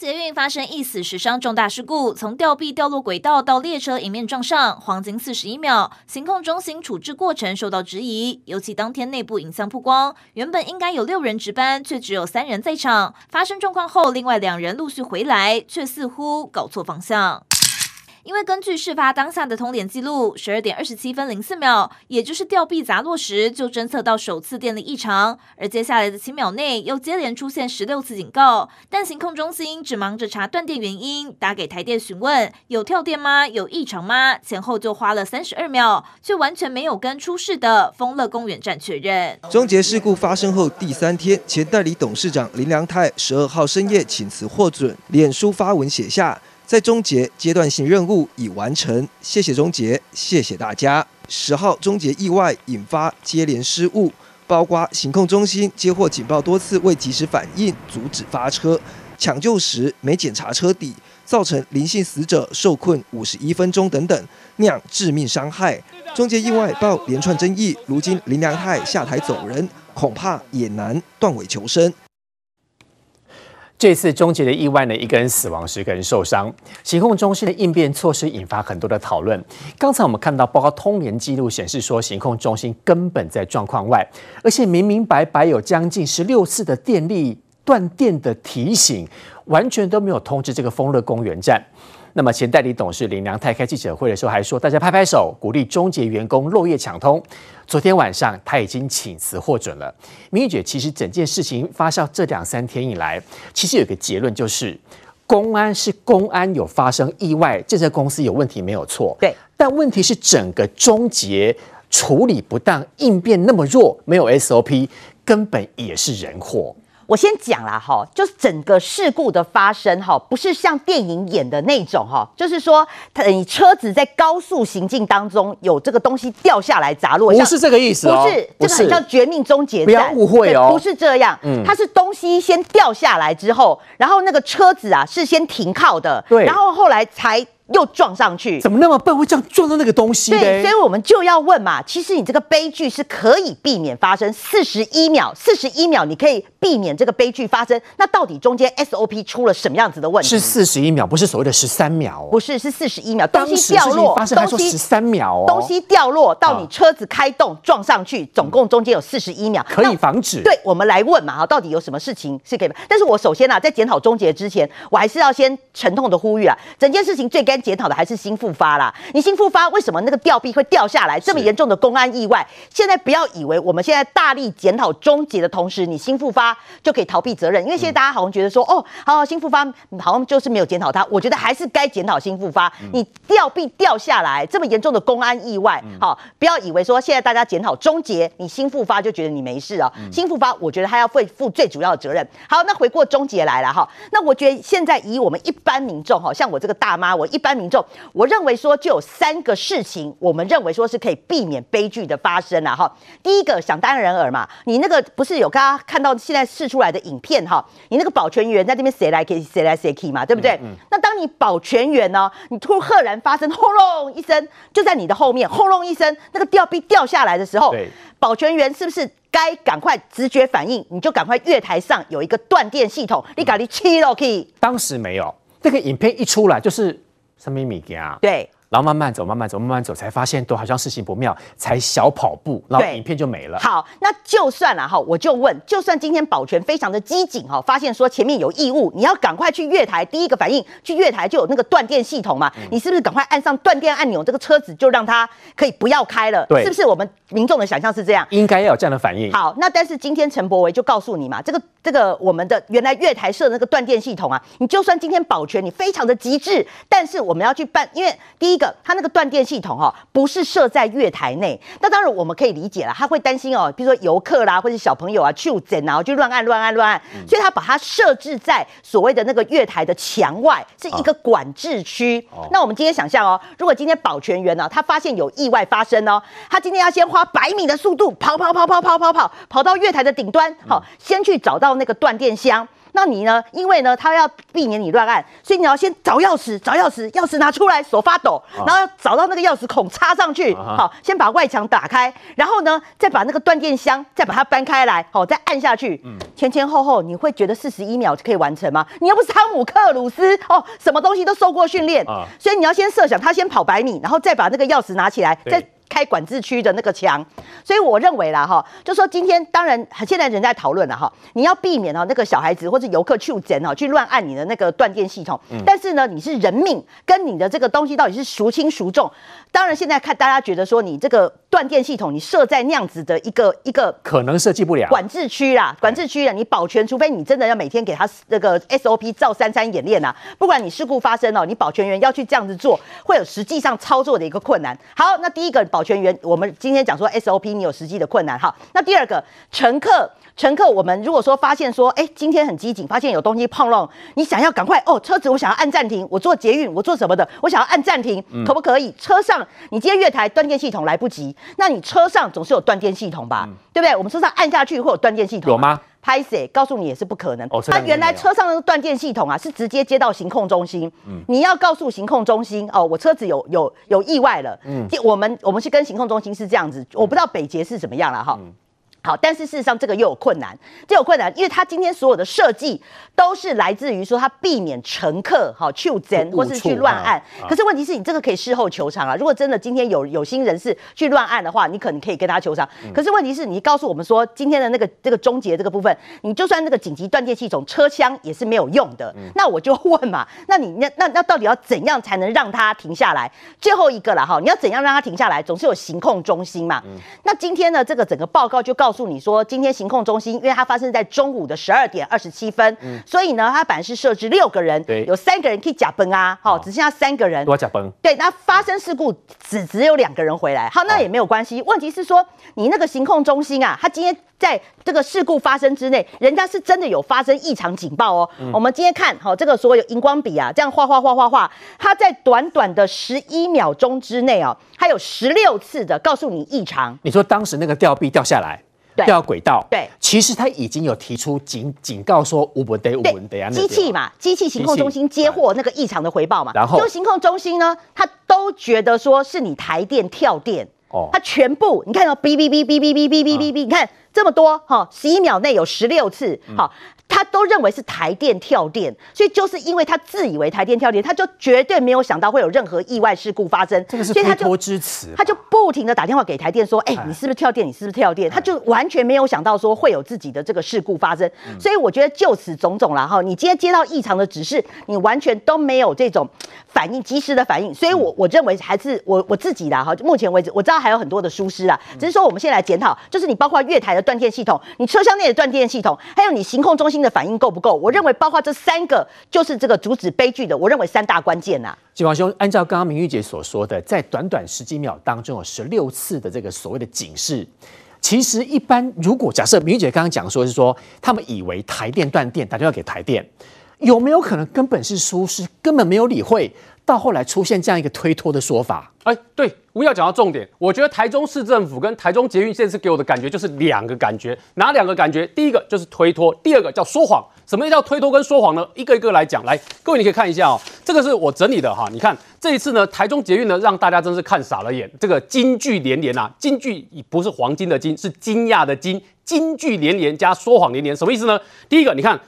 捷运发生一死十伤重大事故，从吊臂掉落轨道到列车迎面撞上，黄金四十一秒。行控中心处置过程受到质疑，尤其当天内部影像曝光，原本应该有六人值班，却只有三人在场。发生状况后，另外两人陆续回来，却似乎搞错方向。因为根据事发当下的通联记录，十二点二十七分零四秒，也就是吊臂砸落时，就侦测到首次电力异常，而接下来的七秒内又接连出现十六次警告，但行控中心只忙着查断电原因，打给台电询问有跳电吗？有异常吗？前后就花了三十二秒，却完全没有跟出事的丰乐公园站确认。终结事故发生后第三天，前代理董事长林良泰十二号深夜请辞获准，脸书发文写下。在终结阶段性任务已完成，谢谢终结，谢谢大家。十号终结意外引发接连失误，包括行控中心接获警报多次未及时反应，阻止发车；抢救时没检查车底，造成林姓死者受困五十一分钟等等，酿致命伤害。终结意外爆连串争议，如今林良泰下台走人，恐怕也难断尾求生。这次终结的意外呢，一个人死亡，十个人受伤。行控中心的应变措施引发很多的讨论。刚才我们看到，报告通联记录显示说，行控中心根本在状况外，而且明明白白有将近十六次的电力断电的提醒，完全都没有通知这个丰乐公园站。那么前代理董事林良泰开记者会的时候还说，大家拍拍手，鼓励中捷员工漏夜抢通。昨天晚上他已经请辞获准了。明玉姐，其实整件事情发酵这两三天以来，其实有个结论就是，公安是公安有发生意外，这家公司有问题没有错。对，但问题是整个中捷处理不当，应变那么弱，没有 SOP，根本也是人祸。我先讲啦，哈，就是整个事故的发生，哈，不是像电影演的那种，哈，就是说，你车子在高速行进当中有这个东西掉下来砸落，不是这个意思哦，不是，这个很像绝命终结战，不要误会哦，不是这样，嗯，它是东西先掉下来之后，然后那个车子啊是先停靠的，对，然后后来才。又撞上去，怎么那么笨，会这样撞到那个东西？对，所以我们就要问嘛，其实你这个悲剧是可以避免发生，四十一秒，四十一秒你可以避免这个悲剧发生，那到底中间 SOP 出了什么样子的问题？是四十一秒，不是所谓的十三秒哦，不是，是四十一秒，东西掉落，东西十三秒哦，东西掉落到你车子开动撞上去，总共中间有四十一秒，可以防止。对，我们来问嘛，哈，到底有什么事情是可以？但是我首先啊，在检讨终结之前，我还是要先沉痛的呼吁啊，整件事情最该检讨的还是新。复发啦！你新复发，为什么那个吊臂会掉下来？这么严重的公安意外，现在不要以为我们现在大力检讨终结的同时，你新复发就可以逃避责任。因为现在大家好像觉得说，哦，好，好，新复发好像就是没有检讨他。我觉得还是该检讨新复发。你吊臂掉下来，这么严重的公安意外，好，不要以为说现在大家检讨终结，你新复发就觉得你没事啊。新复发，我觉得他要负负最主要的责任。好，那回过终结来了哈，那我觉得现在以我们一般民众哈，像我这个大妈，我一般民众，我。认为说就有三个事情，我们认为说是可以避免悲剧的发生了哈。第一个想当然尔嘛，你那个不是有刚刚看到现在试出来的影片哈，你那个保全员在这边谁来给谁来谁去嘛，对不对？嗯嗯、那当你保全员呢，你突然赫然发生轰隆一声，就在你的后面轰隆一声，那个吊臂掉下来的时候，保全员是不是该赶快直觉反应？你就赶快月台上有一个断电系统，你赶紧切了去。当时没有，那个影片一出来就是。什么物件？对。然后慢慢走，慢慢走，慢慢走，才发现都好像事情不妙，才小跑步，然后影片就没了。好，那就算了哈，我就问，就算今天保全非常的机警哈，发现说前面有异物，你要赶快去月台，第一个反应去月台就有那个断电系统嘛，嗯、你是不是赶快按上断电按钮，这个车子就让它可以不要开了？对，是不是我们民众的想象是这样？应该要有这样的反应。好，那但是今天陈柏维就告诉你嘛，这个这个我们的原来月台设的那个断电系统啊，你就算今天保全你非常的极致，但是我们要去办，因为第一个，它那个断电系统哦，不是设在月台内。那当然我们可以理解了，他会担心哦，比如说游客啦，或者小朋友啊，去整然后就乱按乱按乱按，所以他把它设置在所谓的那个月台的墙外，是一个管制区。哦、那我们今天想象哦，如果今天保全员呢，他发现有意外发生哦，他今天要先花百米的速度跑跑跑跑跑跑跑跑到月台的顶端，好，先去找到那个断电箱。那你呢？因为呢，他要避免你乱按，所以你要先找钥匙，找钥匙，钥匙拿出来，手发抖，然后要找到那个钥匙孔插上去，好，先把外墙打开，然后呢，再把那个断电箱再把它搬开来，好，再按下去，前前后后你会觉得四十一秒就可以完成吗？你又不是汤姆克鲁斯哦，什么东西都受过训练，所以你要先设想他先跑百米，然后再把那个钥匙拿起来，再。开管制区的那个墙，所以我认为啦哈，就说今天当然现在人在讨论了哈，你要避免哦那个小孩子或者游客去捡哦去乱按你的那个断电系统，但是呢你是人命跟你的这个东西到底是孰轻孰重？当然现在看大家觉得说你这个断电系统你设在那样子的一个一个可能设计不了管制区啦，管制区啦，你保全除非你真的要每天给他那个 SOP 照三三演练啊，不管你事故发生哦，你保全员要去这样子做，会有实际上操作的一个困难。好，那第一个保。保全员，我们今天讲说 SOP，你有实际的困难哈。那第二个，乘客，乘客，我们如果说发现说，哎，今天很机警，发现有东西碰撞，你想要赶快哦，车子我想要按暂停，我做捷运，我做什么的，我想要按暂停，可不可以？车上你今天月台断电系统来不及，那你车上总是有断电系统吧，对不对？我们车上按下去会有断电系统，有吗？拍谁，告诉你也是不可能。他原来车上的断电系统啊，是直接接到行控中心。嗯，你要告诉行控中心哦，我车子有有有意外了。嗯，我们我们是跟行控中心是这样子，我不知道北捷是怎么样了哈。好，但是事实上这个又有困难，这有困难，因为他今天所有的设计都是来自于说他避免乘客哈去整或是去乱按。啊、可是问题是你这个可以事后求偿啊。如果真的今天有有心人士去乱按的话，你可能可以跟他求偿。嗯、可是问题是你告诉我们说今天的那个这个终结这个部分，你就算那个紧急断电系统车厢也是没有用的。嗯、那我就问嘛，那你那那那到底要怎样才能让它停下来？最后一个了哈，你要怎样让它停下来？总是有行控中心嘛。嗯、那今天呢，这个整个报告就告。告诉你说，今天行控中心，因为它发生在中午的十二点二十七分，嗯、所以呢，它本来是设置六个人，对有三个人可以假崩啊，好、哦，只剩下三个人，多假崩，对，那发生事故只只有两个人回来，好，那也没有关系。哦、问题是说，你那个行控中心啊，它今天在这个事故发生之内，人家是真的有发生异常警报哦。嗯、我们今天看好这个所有荧光笔啊，这样画画画画画，它在短短的十一秒钟之内哦，它有十六次的告诉你异常。你说当时那个吊臂掉下来？掉轨道，对，其实他已经有提出警警告说无问题，无问题啊，机器嘛，机器行控中心接获那个异常的回报嘛，然后。就行控中心呢，他都觉得说是你台电跳电，哦，他全部你看到哔哔哔哔哔哔哔哔哔，你看这么多哈，十一秒内有十六次，好。他都认为是台电跳电，所以就是因为他自以为台电跳电，他就绝对没有想到会有任何意外事故发生。这个是推脱之词，他就不停的打电话给台电说：“哎，你是不是跳电？你是不是跳电？”他就完全没有想到说会有自己的这个事故发生。所以我觉得就此种种了哈，你今天接到异常的指示，你完全都没有这种反应，及时的反应。所以我我认为还是我我自己的哈，目前为止我知道还有很多的疏失啊，只是说我们现在来检讨，就是你包括月台的断电系统，你车厢内的断电系统，还有你行控中心的。反应够不够？我认为包括这三个，就是这个阻止悲剧的。我认为三大关键呐、啊。金煌兄，按照刚刚明玉姐所说的，在短短十几秒当中有十六次的这个所谓的警示。其实一般如果假设明姐刚刚讲说是说，他们以为台电断电，打电话给台电，有没有可能根本是疏失，根本没有理会？到后来出现这样一个推脱的说法，哎，对，吴要讲到重点，我觉得台中市政府跟台中捷运这次给我的感觉就是两个感觉，哪两个感觉？第一个就是推脱，第二个叫说谎。什么叫推脱跟说谎呢？一个一个来讲，来，各位你可以看一下哦，这个是我整理的哈，你看这一次呢，台中捷运呢让大家真是看傻了眼，这个金句连连啊，金句不是黄金的金，是惊讶的惊，金句连连加说谎连连，什么意思呢？第一个，你看。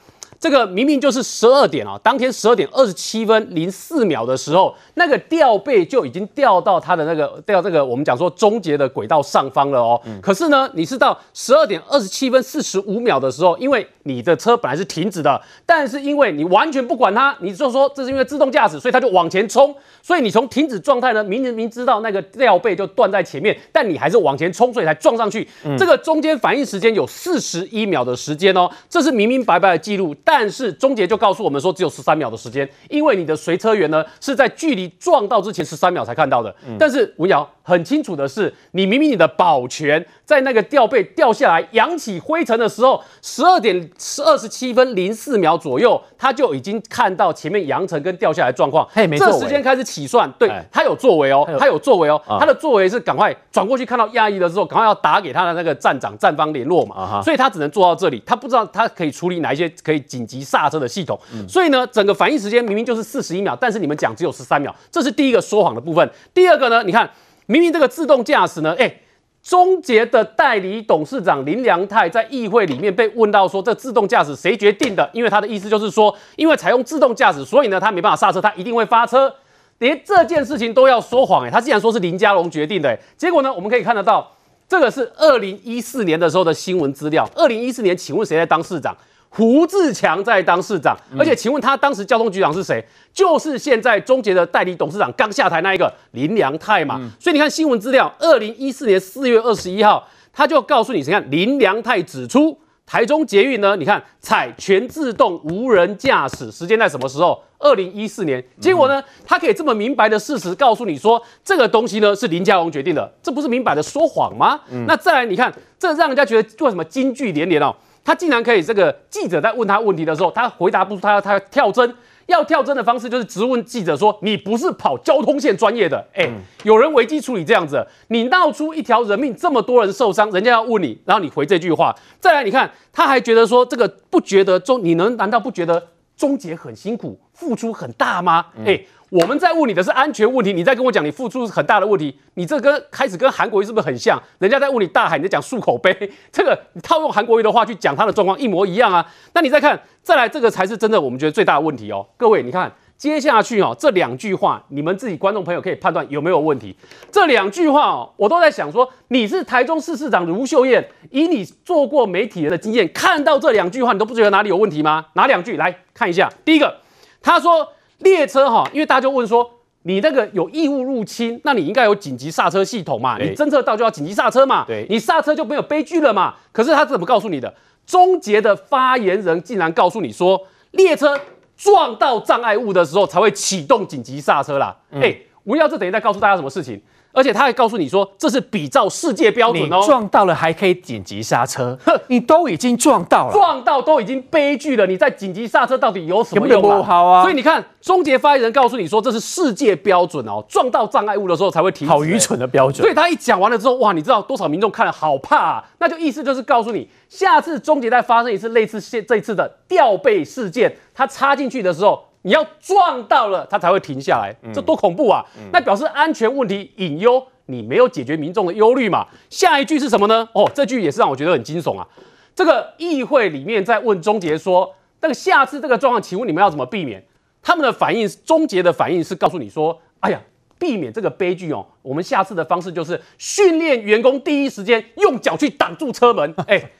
这个明明就是十二点啊，当天十二点二十七分零四秒的时候，那个吊臂就已经掉到它的那个掉这个我们讲说终结的轨道上方了哦。嗯、可是呢，你是到十二点二十七分四十五秒的时候，因为你的车本来是停止的，但是因为你完全不管它，你就说这是因为自动驾驶，所以它就往前冲。所以你从停止状态呢，明明知道那个吊臂就断在前面，但你还是往前冲，所以才撞上去。嗯、这个中间反应时间有四十一秒的时间哦，这是明明白白的记录。但是终结就告诉我们说只有十三秒的时间，因为你的随车员呢是在距离撞到之前十三秒才看到的。嗯、但是吴瑶很清楚的是，你明明你的保全在那个吊臂掉下来扬起灰尘的时候，十二点十二十七分零四秒左右，他就已经看到前面扬尘跟掉下来状况。嘿，没错，这时间开始起算，对，他有作为哦，他有作为哦，他的作为是赶快转过去看到亚裔的时候，赶快要打给他的那个站长站方联络嘛。啊、所以他只能做到这里，他不知道他可以处理哪一些可以紧急刹车的系统。嗯、所以呢，整个反应时间明明就是四十一秒，但是你们讲只有十三秒，这是第一个说谎的部分。第二个呢，你看明明这个自动驾驶呢，哎，中捷的代理董事长林良泰在议会里面被问到说，这自动驾驶谁决定的？因为他的意思就是说，因为采用自动驾驶，所以呢他没办法刹车，他一定会发车，连这件事情都要说谎。哎，他竟然说是林佳龙决定的，哎，结果呢，我们可以看得到。这个是二零一四年的时候的新闻资料。二零一四年，请问谁在当市长？胡志强在当市长。而且，请问他当时交通局长是谁？就是现在中捷的代理董事长刚下台那一个林良泰嘛。所以你看新闻资料，二零一四年四月二十一号，他就告诉你，你看林良泰指出。台中捷运呢？你看采全自动无人驾驶时间在什么时候？二零一四年。结果呢，他可以这么明白的事实告诉你说，这个东西呢是林佳龙决定的，这不是明摆的说谎吗？嗯、那再来，你看这让人家觉得为什么金句连连哦？他竟然可以这个记者在问他问题的时候，他回答不出，他要他要跳针。要跳针的方式就是直问记者说：“你不是跑交通线专业的？哎、欸，嗯、有人危机处理这样子，你闹出一条人命，这么多人受伤，人家要问你，然后你回这句话。再来，你看他还觉得说这个不觉得中，你能难道不觉得中捷很辛苦，付出很大吗？哎、嗯。欸”我们在问你的是安全问题，你在跟我讲你付出很大的问题，你这跟开始跟韩国瑜是不是很像？人家在问你大海，你在讲漱口杯，这个你套用韩国瑜的话去讲他的状况一模一样啊。那你再看，再来这个才是真的，我们觉得最大的问题哦。各位，你看接下去哦，这两句话，你们自己观众朋友可以判断有没有问题。这两句话哦，我都在想说，你是台中市市长卢秀燕，以你做过媒体人的经验，看到这两句话，你都不觉得哪里有问题吗？哪两句？来看一下，第一个，他说。列车哈，因为大家就问说，你那个有异物入侵，那你应该有紧急刹车系统嘛？你侦测到就要紧急刹车嘛？对，你刹车就没有悲剧了嘛？可是他怎么告诉你的？终结的发言人竟然告诉你说，列车撞到障碍物的时候才会启动紧急刹车啦。哎、耀、欸、这等于在告诉大家什么事情？而且他还告诉你说，这是比照世界标准哦。你撞到了还可以紧急刹车，哼，你都已经撞到了，撞到都已经悲剧了，你在紧急刹车到底有什么用啊？好啊。所以你看，中捷发言人告诉你说，这是世界标准哦，撞到障碍物的时候才会停。好愚蠢的标准。所以他一讲完了之后，哇，你知道多少民众看了好怕啊？那就意思就是告诉你，下次中捷再发生一次类似现这一次的掉背事件，他插进去的时候，你要撞到了，他才会停下来，这多恐怖啊！嗯、那表示安全问题隐忧。你没有解决民众的忧虑嘛？下一句是什么呢？哦，这句也是让我觉得很惊悚啊！这个议会里面在问中杰说，那个下次这个状况，请问你们要怎么避免？他们的反应，终结的反应是告诉你说，哎呀，避免这个悲剧哦，我们下次的方式就是训练员工第一时间用脚去挡住车门。哎，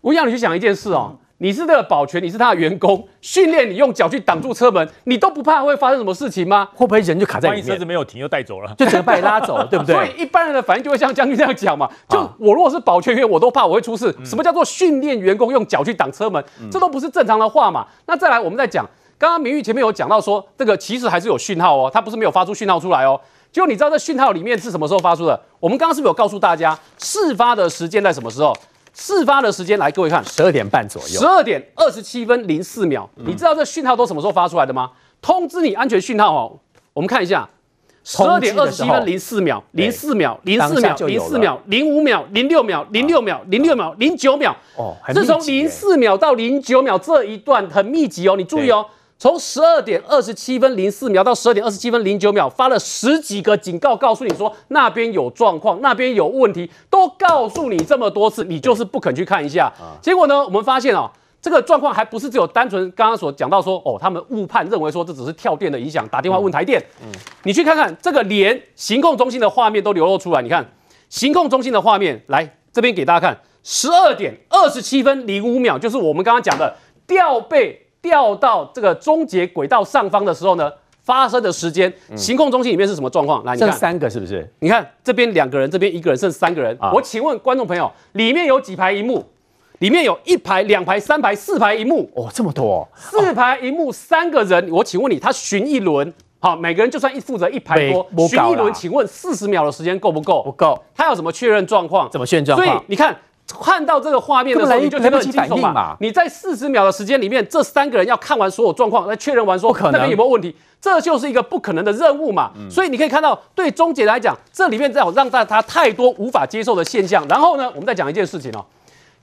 我要你去想一件事哦。你是这个保全，你是他的员工，训练你用脚去挡住车门，你都不怕会发生什么事情吗？会不会人就卡在里面？万一车子没有停，又带走了，就整个把你拉走，对不对？所以一般人的反应就会像将军这样讲嘛，就我如果是保全员，我都怕我会出事。什么叫做训练员工用脚去挡车门？这都不是正常的话嘛。那再来，我们再讲，刚刚明玉前面有讲到说，这个其实还是有讯号哦，他不是没有发出讯号出来哦。就你知道这讯号里面是什么时候发出的？我们刚刚是不是有告诉大家，事发的时间在什么时候？事发的时间来，各位看，十二点半左右，十二点二十七分零四秒。嗯、你知道这讯号都什么时候发出来的吗？通知你安全讯号哦。我们看一下，十二点二十七分零四秒，零四秒，零四秒，零四秒，零五秒，零六秒，零六秒，零六秒，零九秒。哦，自从零四秒到零九秒这一段很密集哦，你注意哦。从十二点二十七分零四秒到十二点二十七分零九秒，发了十几个警告，告诉你说那边有状况，那边有问题，都告诉你这么多次，你就是不肯去看一下。结果呢，我们发现哦，这个状况还不是只有单纯刚刚所讲到说哦，他们误判认为说这只是跳电的影响，打电话问台电。嗯，你去看看这个连行控中心的画面都流露出来，你看行控中心的画面，来这边给大家看，十二点二十七分零五秒，就是我们刚刚讲的吊臂。掉到这个终结轨道上方的时候呢，发生的时间，行控中心里面是什么状况？来，你看，剩三个是不是？你看这边两个人，这边一个人，剩三个人。啊、我请问观众朋友，里面有几排荧幕？里里面有一排、两排、三排、四排荧幕哦，这么多，四排荧幕三个人，我请问你，他巡一轮，好，每个人就算一负责一排多，巡一轮，请问四十秒的时间够不够？不够，他要怎么确认状况？怎么确认状况？所以你看。看到这个画面的时候，你就觉得很惊悚嘛？你在四十秒的时间里面，这三个人要看完所有状况，再确认完说那边有没有问题，这就是一个不可能的任务嘛。所以你可以看到，对终结来讲，这里面在有让大家太多无法接受的现象。然后呢，我们再讲一件事情哦。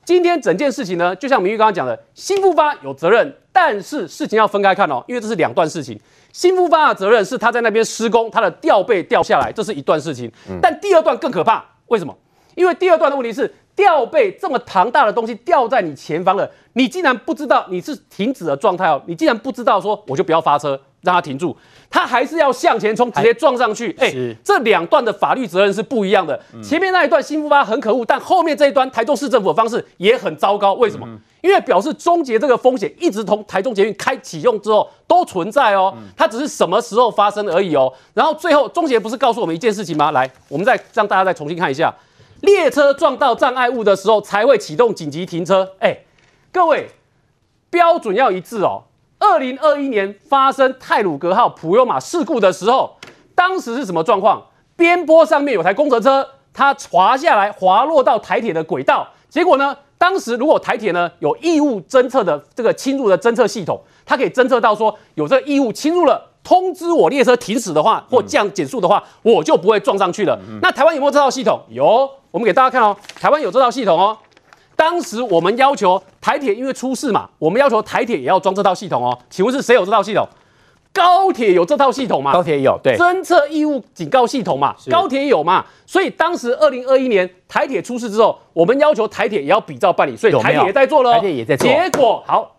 今天整件事情呢，就像明玉刚刚讲的，新复发有责任，但是事情要分开看哦，因为这是两段事情。新复发的责任是他在那边施工，他的吊被掉下来，这是一段事情。但第二段更可怕，为什么？因为第二段的问题是。吊背这么庞大的东西吊在你前方了，你竟然不知道你是停止的状态哦，你竟然不知道说我就不要发车让它停住，它还是要向前冲，直接撞上去。哎，欸、这两段的法律责任是不一样的。前面那一段新富发很可恶，但后面这一段台中市政府的方式也很糟糕。为什么？因为表示终结这个风险一直从台中捷运开启用之后都存在哦，它只是什么时候发生而已哦。然后最后终结不是告诉我们一件事情吗？来，我们再让大家再重新看一下。列车撞到障碍物的时候才会启动紧急停车。哎，各位，标准要一致哦。二零二一年发生泰鲁格号普悠玛事故的时候，当时是什么状况？边坡上面有台公车车，它滑下来滑落到台铁的轨道。结果呢，当时如果台铁呢有异物侦测的这个侵入的侦测系统，它可以侦测到说有这个异物侵入了。通知我列车停驶的话，或降减速的话，嗯、我就不会撞上去了。嗯、那台湾有没有这套系统？有，我们给大家看哦。台湾有这套系统哦。当时我们要求台铁，因为出事嘛，我们要求台铁也要装这套系统哦。请问是谁有这套系统？高铁有这套系统吗？高铁有，对。侦测异物警告系统嘛，高铁有嘛？所以当时二零二一年台铁出事之后，我们要求台铁也要比照办理，所以台铁也在做了。台铁也在做。结果好。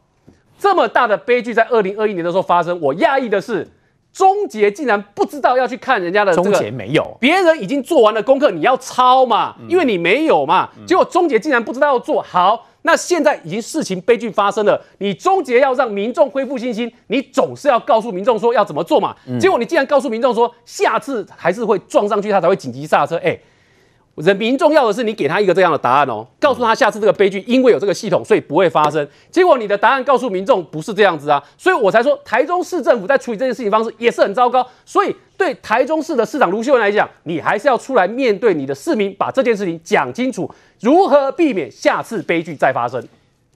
这么大的悲剧在二零二一年的时候发生，我讶异的是，终结竟然不知道要去看人家的这个。终结没有，别人已经做完了功课，你要抄嘛，因为你没有嘛。结果终结竟然不知道要做好，那现在已经事情悲剧发生了，你终结要让民众恢复信心，你总是要告诉民众说要怎么做嘛。结果你竟然告诉民众说，下次还是会撞上去，他才会紧急刹车，哎。人民重要的是你给他一个这样的答案哦，告诉他下次这个悲剧因为有这个系统，所以不会发生。结果你的答案告诉民众不是这样子啊，所以我才说台中市政府在处理这件事情方式也是很糟糕。所以对台中市的市长卢秀文来讲，你还是要出来面对你的市民，把这件事情讲清楚，如何避免下次悲剧再发生。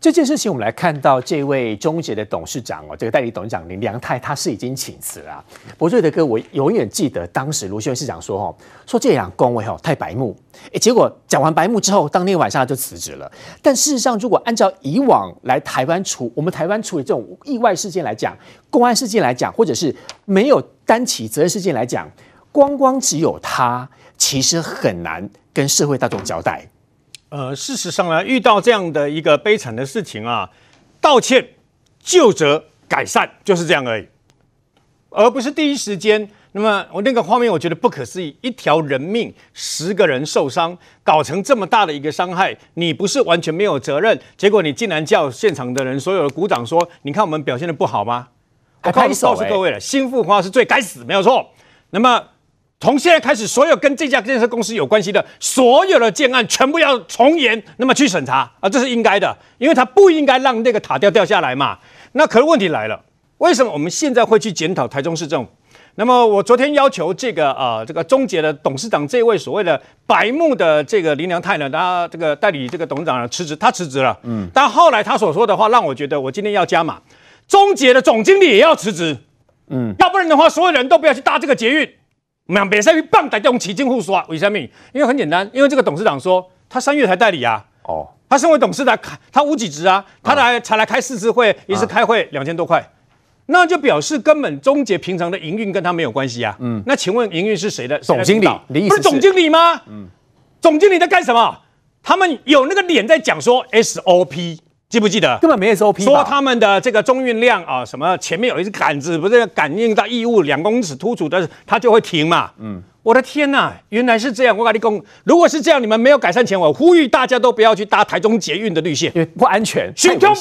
这件事情，我们来看到这位终结的董事长哦，这个代理董事长林良泰，他是已经请辞了。博瑞德哥，我永远记得当时卢秀燕市长说：“哦，说这两公位哦太白目。”哎，结果讲完白目之后，当天晚上他就辞职了。但事实上，如果按照以往来台湾处我们台湾处理这种意外事件来讲，公安事件来讲，或者是没有担起责任事件来讲，光光只有他，其实很难跟社会大众交代。呃，事实上呢，遇到这样的一个悲惨的事情啊，道歉、就责、改善就是这样而已，而不是第一时间。那么我那个画面，我觉得不可思议，一条人命，十个人受伤，搞成这么大的一个伤害，你不是完全没有责任，结果你竟然叫现场的人所有的鼓掌说，你看我们表现的不好吗？我告诉各位了，心腹话是最该死，没有错。那么。从现在开始，所有跟这家建设公司有关系的所有的建案，全部要从严，那么去审查啊，这是应该的，因为他不应该让那个塔吊掉下来嘛。那可是问题来了，为什么我们现在会去检讨台中市政府？那么我昨天要求这个啊、呃，这个中捷的董事长这位所谓的白目的这个林良泰呢，他这个代理这个董事长呢辞职，他辞职了。嗯，但后来他所说的话让我觉得，我今天要加码，中捷的总经理也要辞职。嗯，要不然的话，所有人都不要去搭这个捷运。我们别再去棒打这种起劲互说，为什么？因为很简单，因为这个董事长说他三月才代理啊，哦，他身为董事长，他无给职啊，他来才来开四次会，一次开会两千多块，那就表示根本终结平常的营运跟他没有关系啊。嗯，那请问营运是谁的？总经理，不是总经理吗？嗯，总经理在干什么？他们有那个脸在讲说 SOP。记不记得？根本没 SOP。说他们的这个中运量啊，什么前面有一只杆子，不是感应到异物两公尺突出的，它就会停嘛。嗯，我的天呐，原来是这样！我跟你讲，如果是这样，你们没有改善前，我呼吁大家都不要去搭台中捷运的绿线，因为不安全。太恐怖，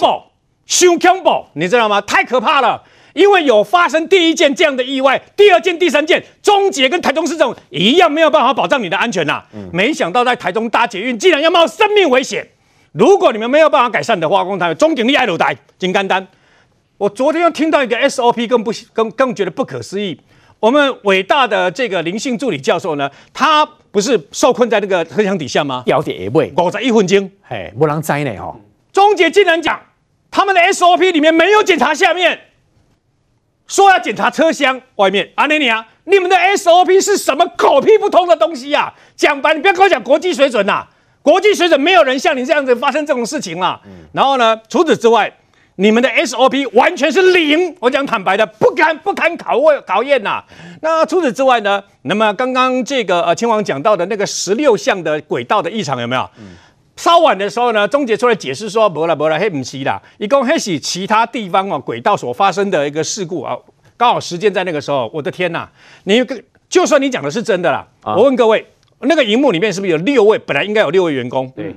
太恐怖，你知道吗？太可怕了，因为有发生第一件这样的意外，第二件、第三件，终结跟台中市政府一样没有办法保障你的安全呐、啊。嗯，没想到在台中搭捷运，竟然要冒生命危险。如果你们没有办法改善的话，我讲终警力爱鲁台，真简单。我昨天又听到一个 SOP，更不更更觉得不可思议。我们伟大的这个林姓助理教授呢，他不是受困在那个车厢底下吗？要点位，我在一分钟，嘿，不让栽呢哦。终结竟然讲他们的 SOP 里面没有检查下面，说要检查车厢外面。阿尼尼啊，你们的 SOP 是什么狗屁不通的东西呀、啊？讲白，你不要跟我讲国际水准呐、啊，国际水准没有人像你这样子发生这种事情啦。嗯、然后呢，除此之外。你们的 SOP 完全是零，我讲坦白的，不堪不堪考问考验呐。那除此之外呢？那么刚刚这个呃，亲王讲到的那个十六项的轨道的异常有没有？嗯、稍晚的时候呢，终结出来解释说，不了不了，黑不是啦，一共黑是其他地方哦轨道所发生的一个事故啊，刚好时间在那个时候，我的天呐，你个就算你讲的是真的啦，啊、我问各位，那个荧幕里面是不是有六位？本来应该有六位员工，对，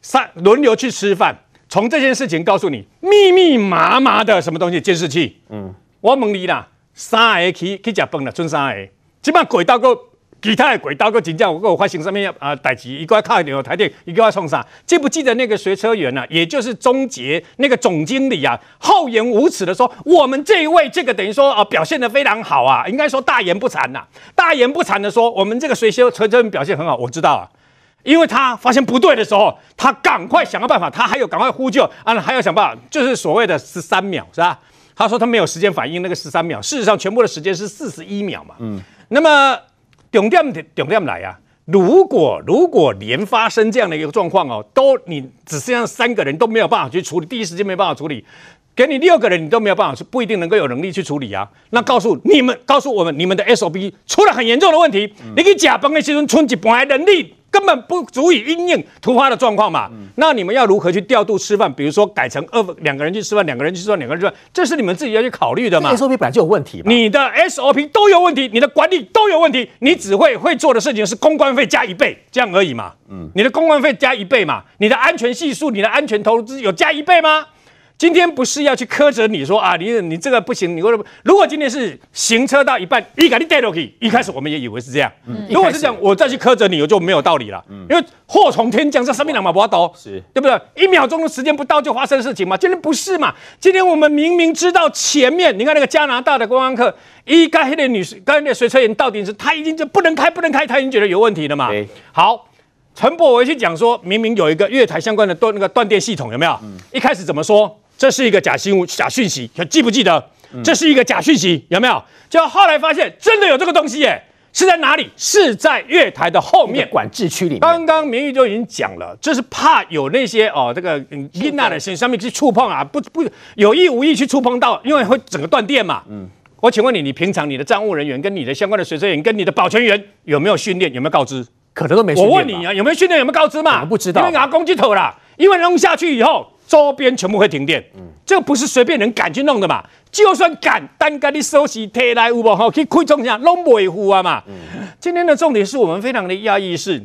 三轮流去吃饭。从这件事情告诉你，密密麻麻的什么东西监视器？嗯，我问你啦，三个去去吃饭了，剩三个，基本上轨道个其他的轨道个真正我有发生什么啊代志，一个要靠一条台电，一个要冲啥？记不记得那个学车员呢、啊？也就是终结那个总经理啊，厚颜无耻的说，我们这一位这个等于说啊表现的非常好啊，应该说大言不惭呐、啊，大言不惭的说，我们这个随车随车员表现很好，我知道啊。因为他发现不对的时候，他赶快想个办法，他还有赶快呼救啊，还要想办法，就是所谓的十三秒，是吧？他说他没有时间反应那个十三秒，事实上全部的时间是四十一秒嘛。嗯。那么重点重点来啊，如果如果连发生这样的一个状况哦，都你只剩下三个人都没有办法去处理，第一时间没办法处理，给你六个人你都没有办法，不一定能够有能力去处理啊。那告诉你们，告诉我们，你们的 SOP 出了很严重的问题，嗯、你给甲崩的时候存一半的能力。根本不足以应应突发的状况嘛？嗯、那你们要如何去调度吃饭？比如说改成二两个人去吃饭，两个人去吃饭，两个人去吃饭，这是你们自己要去考虑的嘛？SOP 本来就有问题嘛，你的 SOP 都有问题，你的管理都有问题，你只会会做的事情是公关费加一倍这样而已嘛？嗯，你的公关费加一倍嘛？你的安全系数、你的安全投资有加一倍吗？今天不是要去苛责你说啊，你你这个不行，你为什么？如果今天是行车到一半，一赶紧带落去，一开始我们也以为是这样。嗯、如果是这样，我再去苛责你，我就没有道理了。嗯、因为祸从天降，这生命两嘛不要刀，是对不对？一秒钟的时间不到就发生事情嘛？今天不是嘛？今天我们明明知道前面，你看那个加拿大的观光客，一该那女士，刚才那随车员到底是他已经就不能开，不能开，他已经觉得有问题了嘛？对好，陈柏维去讲说，明明有一个月台相关的断那个断电系统有没有？嗯、一开始怎么说？这是一个假新闻、假讯息，记不记得？这是一个假讯息，有没有？就后来发现真的有这个东西，耶，是在哪里？是在月台的后面管制区里面。刚刚明玉就已经讲了，这是怕有那些哦，这个阴暗的线上面去触碰啊，不不有意无意去触碰到，因为会整个断电嘛。嗯，我请问你，你平常你的站务人员跟你的相关的随车员跟你的保全员有没有训练？有没有告知？可能都没。我问你啊，有没有训练？有没有告知嘛？我不知道，因为拿攻击头了，因为扔下去以后。周边全部会停电，嗯，这个不是随便人敢去弄的嘛。就算敢，单个的手机贴来有无好去开中下弄不维护啊嘛。嗯，今天的重点是我们非常的讶异是，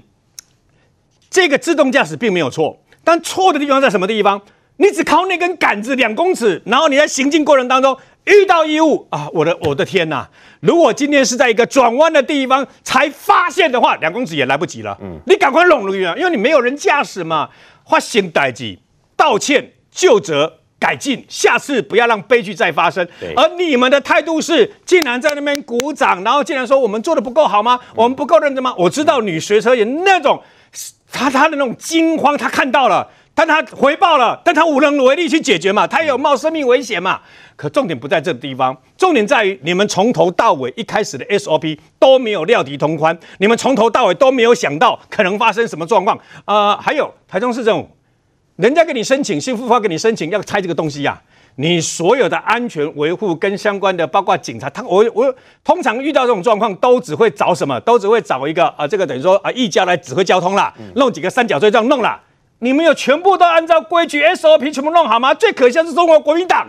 这个自动驾驶并没有错，但错的地方在什么地方？你只靠那根杆子两公尺，然后你在行进过程当中遇到异物啊，我的我的天呐！如果今天是在一个转弯的地方才发现的话，两公尺也来不及了。嗯，你赶快弄入去啊，因为你没有人驾驶嘛，发生代志。道歉、就责、改进，下次不要让悲剧再发生。而你们的态度是，竟然在那边鼓掌，然后竟然说我们做的不够好吗？嗯、我们不够认真吗？我知道女学车员那种，他他的那种惊慌，他看到了，但他回报了，但他无能为力去解决嘛，他有冒生命危险嘛。可重点不在这个地方，重点在于你们从头到尾一开始的 SOP 都没有料敌同宽，你们从头到尾都没有想到可能发生什么状况。呃，还有台中市政府。人家给你申请，新复发给你申请要拆这个东西呀、啊，你所有的安全维护跟相关的，包括警察，他我我通常遇到这种状况，都只会找什么？都只会找一个啊，这个等于说啊，一家来指挥交通啦，弄几个三角锥这样弄啦。你们有全部都按照规矩 SOP 全部弄好吗？最可笑是中国国民党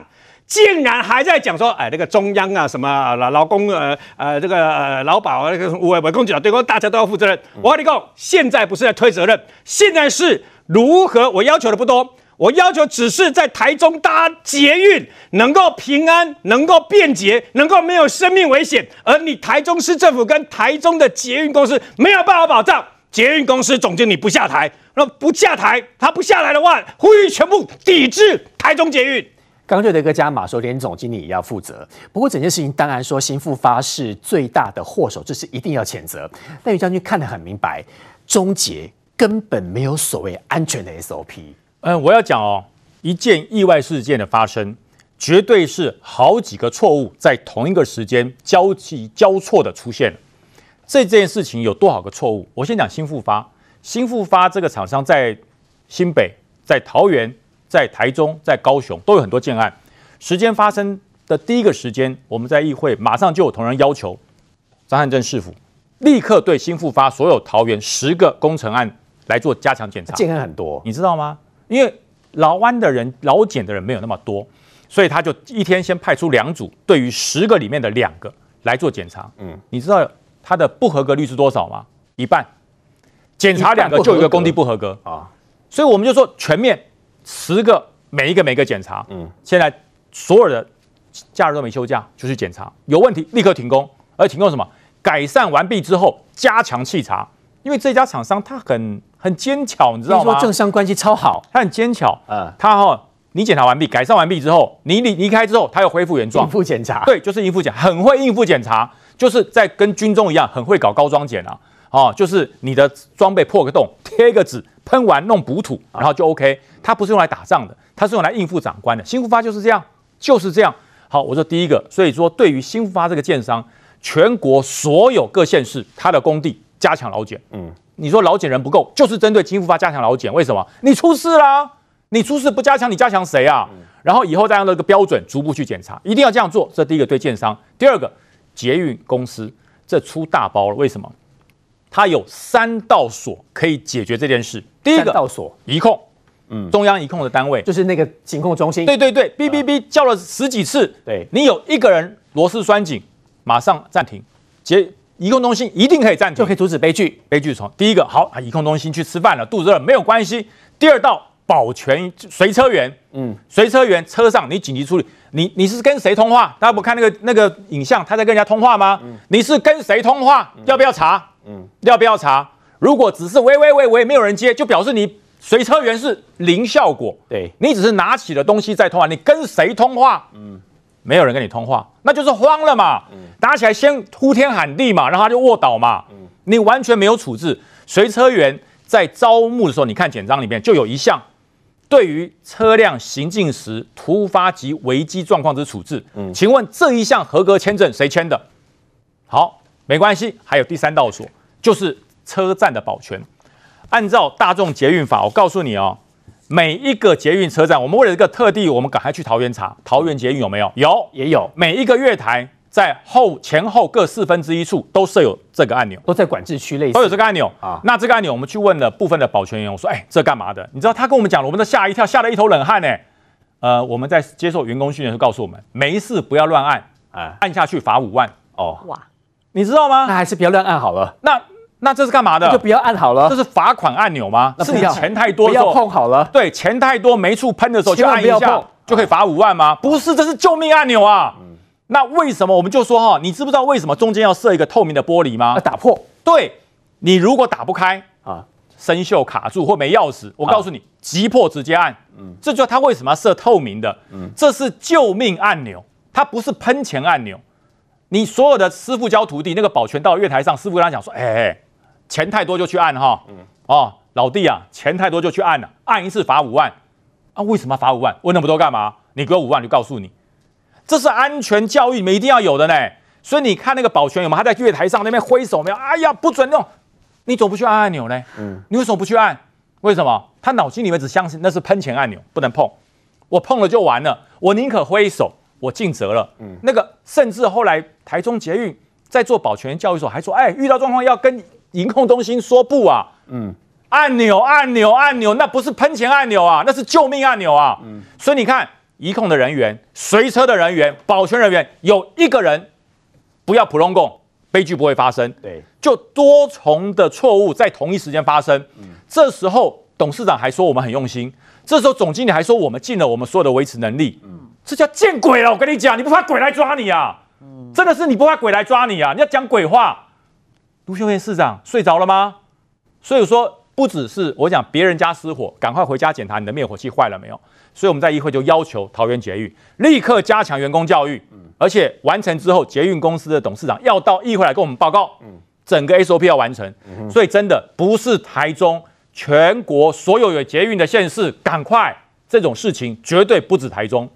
竟然还在讲说，哎，那个中央啊，什么老老公呃呃这个呃老保那个五维维工局对公大家都要负责任。我跟你讲，现在不是在推责任，现在是。如何？我要求的不多，我要求只是在台中搭捷运能够平安、能够便捷、能够没有生命危险，而你台中市政府跟台中的捷运公司没有办法保障，捷运公司总经理不下台，那不下台，他不下来的话，呼吁全部抵制台中捷运。刚瑞德哥加码说，连总经理也要负责。不过整件事情当然说新复发是最大的祸首，这是一定要谴责。但于将军看得很明白，终结根本没有所谓安全的 SOP。嗯，我要讲哦，一件意外事件的发生，绝对是好几个错误在同一个时间交替交错的出现。这件事情有多少个错误？我先讲新复发，新复发这个厂商在新北，在桃园。在台中、在高雄都有很多建案，时间发生的第一个时间，我们在议会马上就有同仁要求张汉正市府立刻对新复发所有桃园十个工程案来做加强检查。健康很多，你知道吗？因为劳安的人、劳检的人没有那么多，所以他就一天先派出两组，对于十个里面的两个来做检查。嗯，你知道他的不合格率是多少吗？一半，检查两个就一个工地不合格啊，所以我们就说全面。十个每一个每一个检查，嗯，现在所有的假日都没休假，就去检查，有问题立刻停工，而停工什么？改善完毕之后加强稽查，因为这家厂商他很很坚巧，你知道吗？说政商关系超好，他很坚巧，嗯，他哈，你检查完毕、改善完毕之后，你离离开之后，他又恢复原状，应付检查，对，就是应付检，很会应付检查，就是在跟军中一样，很会搞高装检啊，哦，就是你的装备破个洞，贴一个纸。喷完弄补土，然后就 OK。它不是用来打仗的，它是用来应付长官的。新富发就是这样，就是这样。好，我说第一个，所以说对于兴富发这个建商，全国所有各县市，它的工地加强劳检。嗯，你说老检人不够，就是针对金富发加强老检。为什么？你出事啦，你出事不加强，你加强谁啊？然后以后再用那个标准逐步去检查，一定要这样做。这第一个对建商。第二个，捷运公司这出大包了，为什么？它有三道锁可以解决这件事。第一个道锁，移控，嗯，中央移控的单位就是那个警控中心。对对对哔哔哔叫了十几次，对，你有一个人螺丝栓紧，马上暂停，捷移控中心一定可以暂停，就可以阻止悲剧。悲剧从第一个好啊，移控中心去吃饭了，肚子饿没有关系。第二道保全随车员，嗯，随车员车上你紧急处理，你你是跟谁通话？大家不看那个那个影像，他在跟人家通话吗？嗯，你是跟谁通话？要不要查？嗯，要不要查？如果只是喂喂喂喂，没有人接，就表示你随车员是零效果。对，你只是拿起了东西在通话，你跟谁通话？嗯，没有人跟你通话，那就是慌了嘛。嗯，打起来先呼天喊地嘛，然后他就卧倒嘛。嗯，你完全没有处置随车员在招募的时候，你看简章里面就有一项，对于车辆行进时突发及危机状况之处置。嗯，请问这一项合格签证谁签的？好。没关系，还有第三道锁，就是车站的保全。按照大众捷运法，我告诉你哦，每一个捷运车站，我们为了这个特地，我们赶快去桃园查，桃园捷运有没有？有，也有。每一个月台在后前后各四分之一处都设有这个按钮，都在管制区类似，都有这个按钮啊。那这个按钮，我们去问了部分的保全员，我说，哎，这干嘛的？你知道他跟我们讲了，我们都吓一跳，吓了一头冷汗呢。呃，我们在接受员工训练时告诉我们，没事不要乱按，啊，按下去罚五万哦。哇。你知道吗？那还是不要乱按好了。那那这是干嘛的？就不要按好了。这是罚款按钮吗？是你钱太多不要碰好了。对，钱太多没处喷的时候就按一下，就可以罚五万吗？不是，这是救命按钮啊。嗯。那为什么我们就说哈？你知不知道为什么中间要设一个透明的玻璃吗？要打破。对，你如果打不开啊，生锈卡住或没钥匙，我告诉你，急迫直接按。嗯。这就它为什么要设透明的？嗯。这是救命按钮，它不是喷钱按钮。你所有的师傅教徒弟，那个保全到月台上，师傅跟他讲说：“哎、欸，钱太多就去按哈，嗯，哦，老弟啊，钱太多就去按了，按一次罚五万啊？为什么罚五万？问那么多干嘛？你给我五万，就告诉你，这是安全教育，你们一定要有的呢。所以你看那个保全有没有？他在月台上那边挥手没有？哎呀，不准弄！你怎么不去按按钮呢？嗯，你为什么不去按？为什么？他脑筋里面只相信那是喷钱按钮，不能碰，我碰了就完了，我宁可挥手。”我尽责了，嗯，那个甚至后来台中捷运在做保全教育的时候还说，哎，遇到状况要跟营控中心说不啊，嗯，按钮按钮按钮，那不是喷钱按钮啊，那是救命按钮啊，嗯，所以你看，移控的人员、随车的人员、保全人员，有一个人不要普通共，悲剧不会发生，对，就多重的错误在同一时间发生，嗯，这时候董事长还说我们很用心，这时候总经理还说我们尽了我们所有的维持能力，嗯。这叫见鬼了！我跟你讲，你不怕鬼来抓你啊？嗯，真的是你不怕鬼来抓你啊？你要讲鬼话。卢秀燕市长睡着了吗？所以说，不只是我讲别人家失火，赶快回家检查你的灭火器坏了没有。所以我们在议会就要求桃园捷运立刻加强员工教育，而且完成之后，捷运公司的董事长要到议会来跟我们报告，整个 SOP 要完成。所以真的不是台中，全国所有有捷运的县市，赶快这种事情绝对不止台中。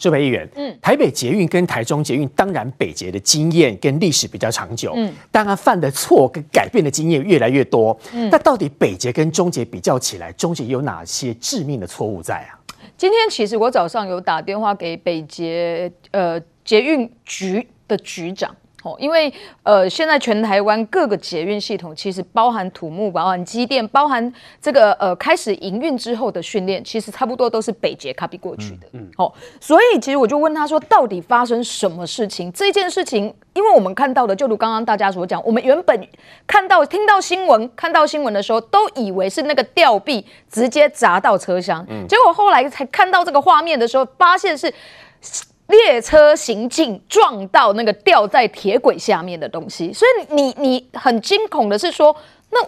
这位议员，嗯，台北捷运跟台中捷运，当然北捷的经验跟历史比较长久，嗯，当然犯的错跟改变的经验越来越多，嗯，那到底北捷跟中捷比较起来，中捷有哪些致命的错误在啊？今天其实我早上有打电话给北捷呃捷运局的局长。哦，因为呃，现在全台湾各个捷运系统，其实包含土木、包含机电、包含这个呃开始营运之后的训练，其实差不多都是北捷 copy 过去的。嗯，哦，所以其实我就问他说，到底发生什么事情？这件事情，因为我们看到的，就如刚刚大家所讲，我们原本看到、听到新闻、看到新闻的时候，都以为是那个吊臂直接砸到车厢，嗯，结果后来才看到这个画面的时候，发现是。列车行进撞到那个掉在铁轨下面的东西，所以你你很惊恐的是说，那。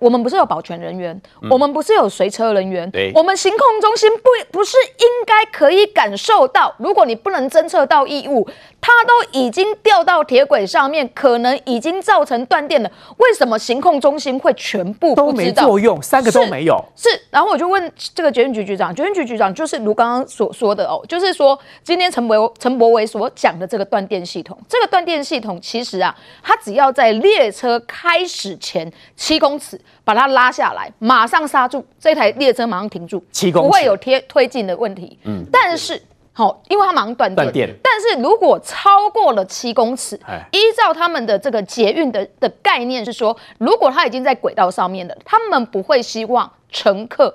我们不是有保全人员，嗯、我们不是有随车人员，对我们行控中心不不是应该可以感受到，如果你不能侦测到异物，它都已经掉到铁轨上面，可能已经造成断电了。为什么行控中心会全部？都没作用，三个都没有。是，是，然后我就问这个捷运局局长，捷运局局长就是如刚刚所说的哦，就是说今天陈博陈柏惟所讲的这个断电系统，这个断电系统其实啊，它只要在列车开始前七公尺。把它拉下来，马上刹住，这台列车马上停住，不会有贴推进的问题。嗯，但是好、哦，因为它马上断电。电但是如果超过了七公尺，依照他们的这个捷运的的概念是说，如果它已经在轨道上面了，他们不会希望乘客。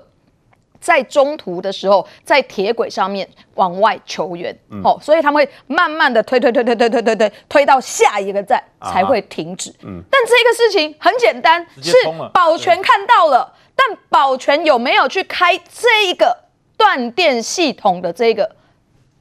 在中途的时候，在铁轨上面往外求援，嗯、哦，所以他们会慢慢的推推推推推推推推推到下一个站才会停止。嗯，但这个事情很简单，是保全看到了，但保全有没有去开这一个断电系统的这个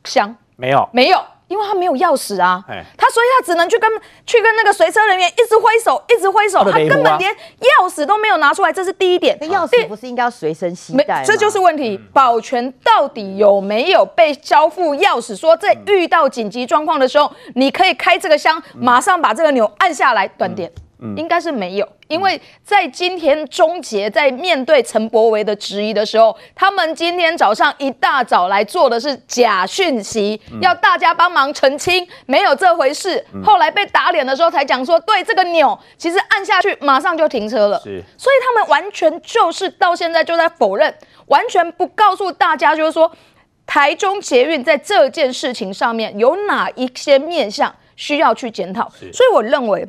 箱？没有，没有。因为他没有钥匙啊，他所以他只能去跟去跟那个随车人员一直挥手，一直挥手，他根本连钥匙都没有拿出来，这是第一点。那钥匙不是应该要随身携带？这就是问题。保全到底有没有被交付钥匙？说在遇到紧急状况的时候，你可以开这个箱，马上把这个钮按下来断电。应该是没有，因为在今天终结在面对陈柏维的质疑的时候，他们今天早上一大早来做的是假讯息，要大家帮忙澄清，没有这回事。后来被打脸的时候才讲说，对这个钮其实按下去马上就停车了。是，所以他们完全就是到现在就在否认，完全不告诉大家，就是说台中捷运在这件事情上面有哪一些面向需要去检讨。所以我认为。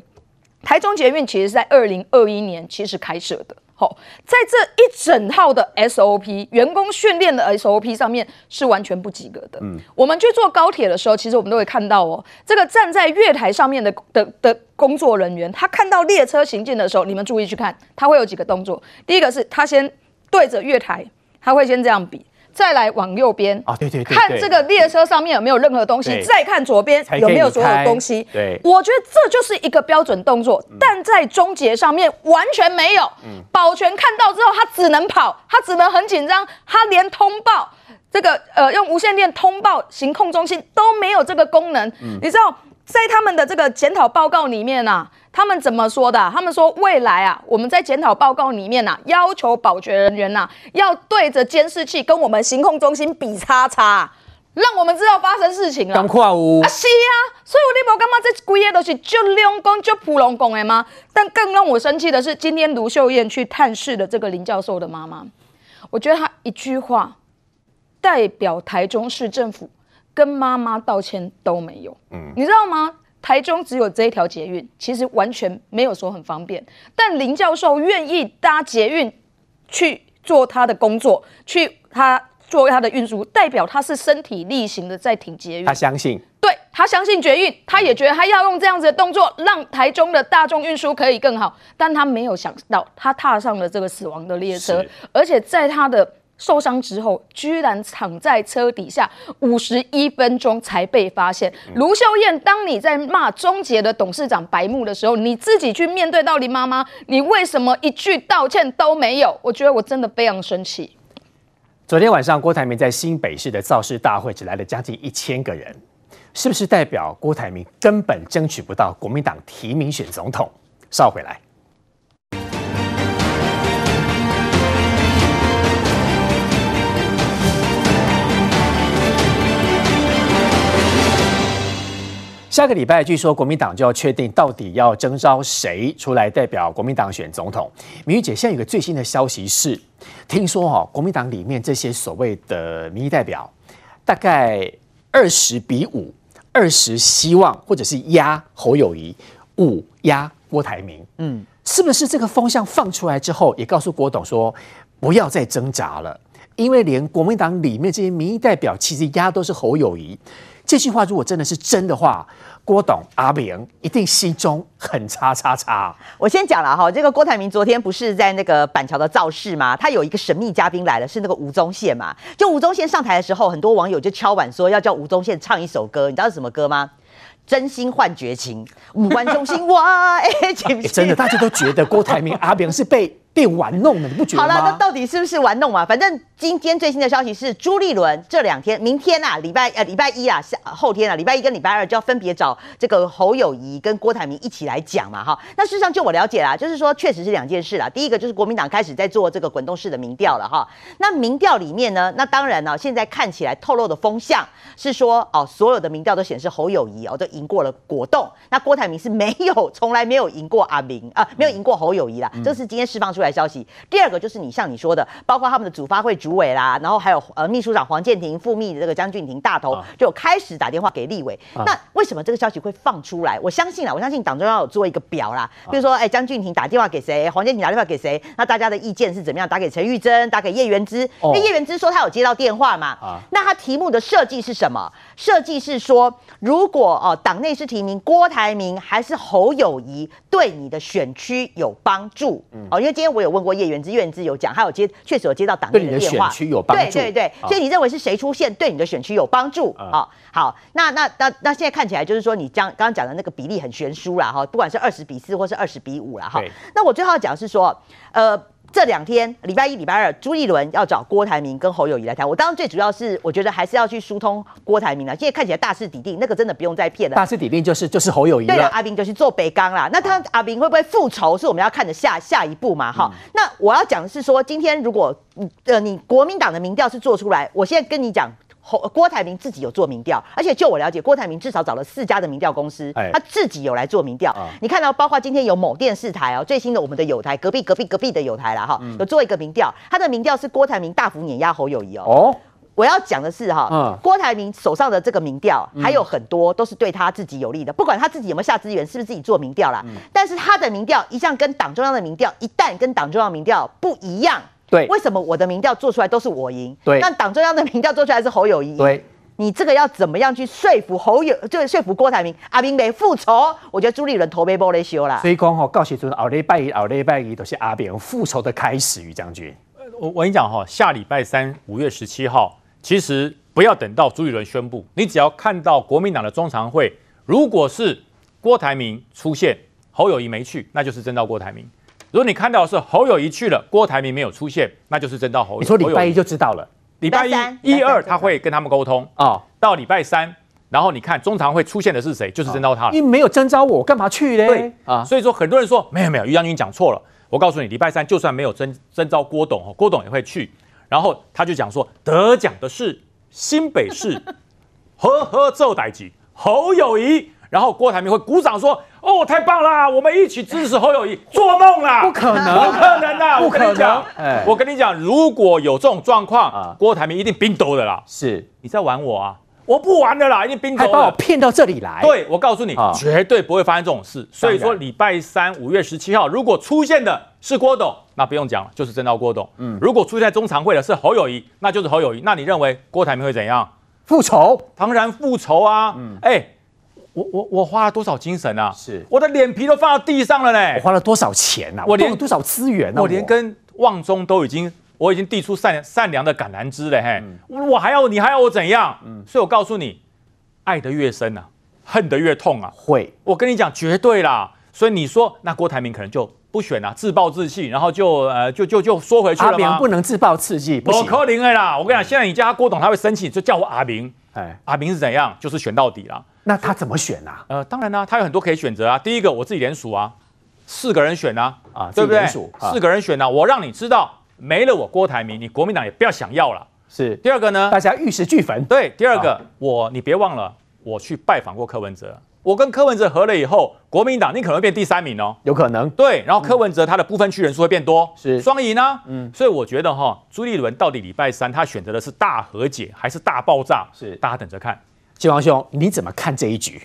台中捷运其实是在二零二一年其实开设的，好，在这一整套的 SOP 员工训练的 SOP 上面是完全不及格的。嗯，我们去坐高铁的时候，其实我们都会看到哦，这个站在月台上面的的的工作人员，他看到列车行进的时候，你们注意去看，他会有几个动作。第一个是他先对着月台，他会先这样比。再来往右边啊，对对对，看这个列车上面有没有任何东西，再看左边有没有所有东西。对，我觉得这就是一个标准动作，但在终结上面完全没有。嗯，保全看到之后，他只能跑，他只能很紧张，他连通报这个呃用无线电通报行控中心都没有这个功能。嗯，你知道在他们的这个检讨报告里面啊。他们怎么说的？他们说未来啊，我们在检讨报告里面啊，要求保全人员呐，要对着监视器跟我们行控中心比叉叉，让我们知道发生事情了。刚跨屋啊，是啊，所以我你无感觉这规个都是就两公就普龙公的吗？但更让我生气的是，今天卢秀燕去探视的这个林教授的妈妈，我觉得她一句话代表台中市政府跟妈妈道歉都没有。嗯，你知道吗？台中只有这一条捷运，其实完全没有说很方便。但林教授愿意搭捷运去做他的工作，去他做他的运输，代表他是身体力行的在挺捷运。他相信，对，他相信捷运，他也觉得他要用这样子的动作，让台中的大众运输可以更好。但他没有想到，他踏上了这个死亡的列车，而且在他的受伤之后，居然躺在车底下五十一分钟才被发现。卢秀燕，当你在骂中捷的董事长白木的时候，你自己去面对到林妈妈，你为什么一句道歉都没有？我觉得我真的非常生气。昨天晚上，郭台铭在新北市的造势大会只来了将近一千个人，是不是代表郭台铭根本争取不到国民党提名选总统？稍回来。下个礼拜，据说国民党就要确定到底要征召谁出来代表国民党选总统。明玉姐，现在有个最新的消息是，听说哈，国民党里面这些所谓的民意代表，大概二十比五，二十希望或者是压侯友宜，五压郭台铭。嗯，是不是这个风向放出来之后，也告诉郭董说不要再挣扎了？因为连国民党里面这些民意代表，其实压都是侯友宜。这句话如果真的是真的话，郭董阿明一定心中很叉叉叉。我先讲了哈，这个郭台铭昨天不是在那个板桥的造势吗？他有一个神秘嘉宾来了，是那个吴宗宪嘛。就吴宗宪上台的时候，很多网友就敲碗说要叫吴宗宪唱一首歌，你知道是什么歌吗？真心换绝情，五官中心哇！哎，真的，大家都觉得郭台铭阿炳是被。被玩弄了，你不觉得吗？好了，那到底是不是玩弄啊？反正今天最新的消息是，朱立伦这两天，明天啊，礼拜呃礼拜一啊，下后天啊，礼拜一跟礼拜二就要分别找这个侯友谊跟郭台铭一起来讲嘛，哈。那事实上，就我了解啦，就是说确实是两件事啦。第一个就是国民党开始在做这个滚动式的民调了，哈。那民调里面呢，那当然呢，现在看起来透露的风向是说，哦，所有的民调都显示侯友谊哦都赢过了果冻，那郭台铭是没有，从来没有赢过阿明啊，没有赢过侯友谊啦。这是今天释放出来。消息，第二个就是你像你说的，包括他们的主发会主委啦，然后还有呃秘书长黄建庭、副秘的这个江俊廷大头，就开始打电话给立委。啊、那为什么这个消息会放出来？我相信啊，我相信党中央有做一个表啦，比如说哎，江俊廷打电话给谁，黄建庭打电话给谁，那大家的意见是怎么样？打给陈玉珍，打给叶元之，因为叶元之说他有接到电话嘛。啊、那他题目的设计是什么？设计是说，如果哦党内是提名郭台铭还是侯友宜，对你的选区有帮助。嗯、哦，因为今天我有问过叶元之，叶元之有讲，他有接，确实有接到党内的电话，选区有帮助。对对对，哦、所以你认为是谁出现对你的选区有帮助？啊、好，那那那那现在看起来就是说，你将刚刚讲的那个比例很悬殊啦，哈，不管是二十比四或是二十比五啦，哈。那我最后要讲的是说，呃。这两天，礼拜一、礼拜二，朱立伦要找郭台铭跟侯友谊来谈。我当然最主要是，我觉得还是要去疏通郭台铭了。现在看起来大势已定，那个真的不用再骗了。大势已定就是就是侯友宜了。对了，阿兵就去做北港啦。那他阿兵会不会复仇，是我们要看的下下一步嘛？哈、嗯。那我要讲的是说，今天如果呃你国民党的民调是做出来，我现在跟你讲。郭台铭自己有做民调，而且就我了解，郭台铭至少找了四家的民调公司，他自己有来做民调。你看到，包括今天有某电视台哦，最新的我们的友台，隔壁隔壁隔壁的友台啦哈，有做一个民调，他的民调是郭台铭大幅碾压侯友谊哦。哦，我要讲的是哈，郭台铭手上的这个民调还有很多都是对他自己有利的，不管他自己有没有下资源，是不是自己做民调啦，但是他的民调一向跟党中央的民调，一旦跟党中央民调不一样。对，为什么我的民调做出来都是我赢？对，那党中央的民调做出来是侯友宜。对，你这个要怎么样去说服侯友，就是说服郭台铭？阿明没复仇，我觉得朱立伦头被玻璃修了。所以讲哈，告诉说后礼拜一、后礼拜一都是阿明复仇的开始。于将军，我我跟你讲哈，下礼拜三五月十七号，其实不要等到朱立伦宣布，你只要看到国民党的中常会，如果是郭台铭出现，侯友谊没去，那就是真到郭台铭。如果你看到的是侯友谊去了，郭台铭没有出现，那就是征召侯友宜。你说礼拜一就知道了，礼拜一、一二他会跟他们沟通啊。哦、到礼拜三，然后你看中常会出现的是谁，就是征召他了。你没有征召我，我干嘛去呢？对啊，所以说很多人说没有没有，于将军讲错了。我告诉你，礼拜三就算没有征征召郭董，郭董也会去。然后他就讲说，得奖的是新北市 呵呵奏代级侯友谊。然后郭台铭会鼓掌说：“哦，太棒啦，我们一起支持侯友谊。”做梦啦，不可能，不可能的，不可能。我跟你讲，如果有这种状况，郭台铭一定冰斗的啦。是你在玩我啊？我不玩的啦，一定冰斗。还把我骗到这里来？对，我告诉你，绝对不会发生这种事。所以说，礼拜三五月十七号，如果出现的是郭董，那不用讲了，就是真刀郭董。嗯，如果出现在中常会的是侯友谊，那就是侯友谊。那你认为郭台铭会怎样？复仇？当然复仇啊！嗯，哎。我我我花了多少精神啊！是我的脸皮都放到地上了呢。我花了多少钱啊？我连多少资源呢？我连跟旺中都已经，我已经递出善善良的橄榄枝了，嘿，我还要你还要我怎样？嗯，所以我告诉你，爱得越深啊，恨得越痛啊。会，我跟你讲，绝对啦。所以你说那郭台铭可能就不选啊，自暴自弃，然后就呃就就就缩回去了吗？阿明不能自暴自弃，不可能的啦，我跟你讲，现在你叫他郭董，他会生气，就叫我阿明。哎，阿明是怎样？就是选到底了。那他怎么选啊？呃，当然啦、啊，他有很多可以选择啊。第一个，我自己连署啊，四个人选啊，啊，对不对？啊、四个人选啊，我让你知道，没了我郭台铭，你国民党也不要想要了。是。第二个呢，大家玉石俱焚。对，第二个，我你别忘了，我去拜访过柯文哲，我跟柯文哲合了以后，国民党你可能会变第三名哦，有可能。对，然后柯文哲他的不分区人数会变多，是双赢呢。嗯，所以我觉得哈，朱立伦到底礼拜三他选择的是大和解还是大爆炸？是，大家等着看。金王兄，你怎么看这一局？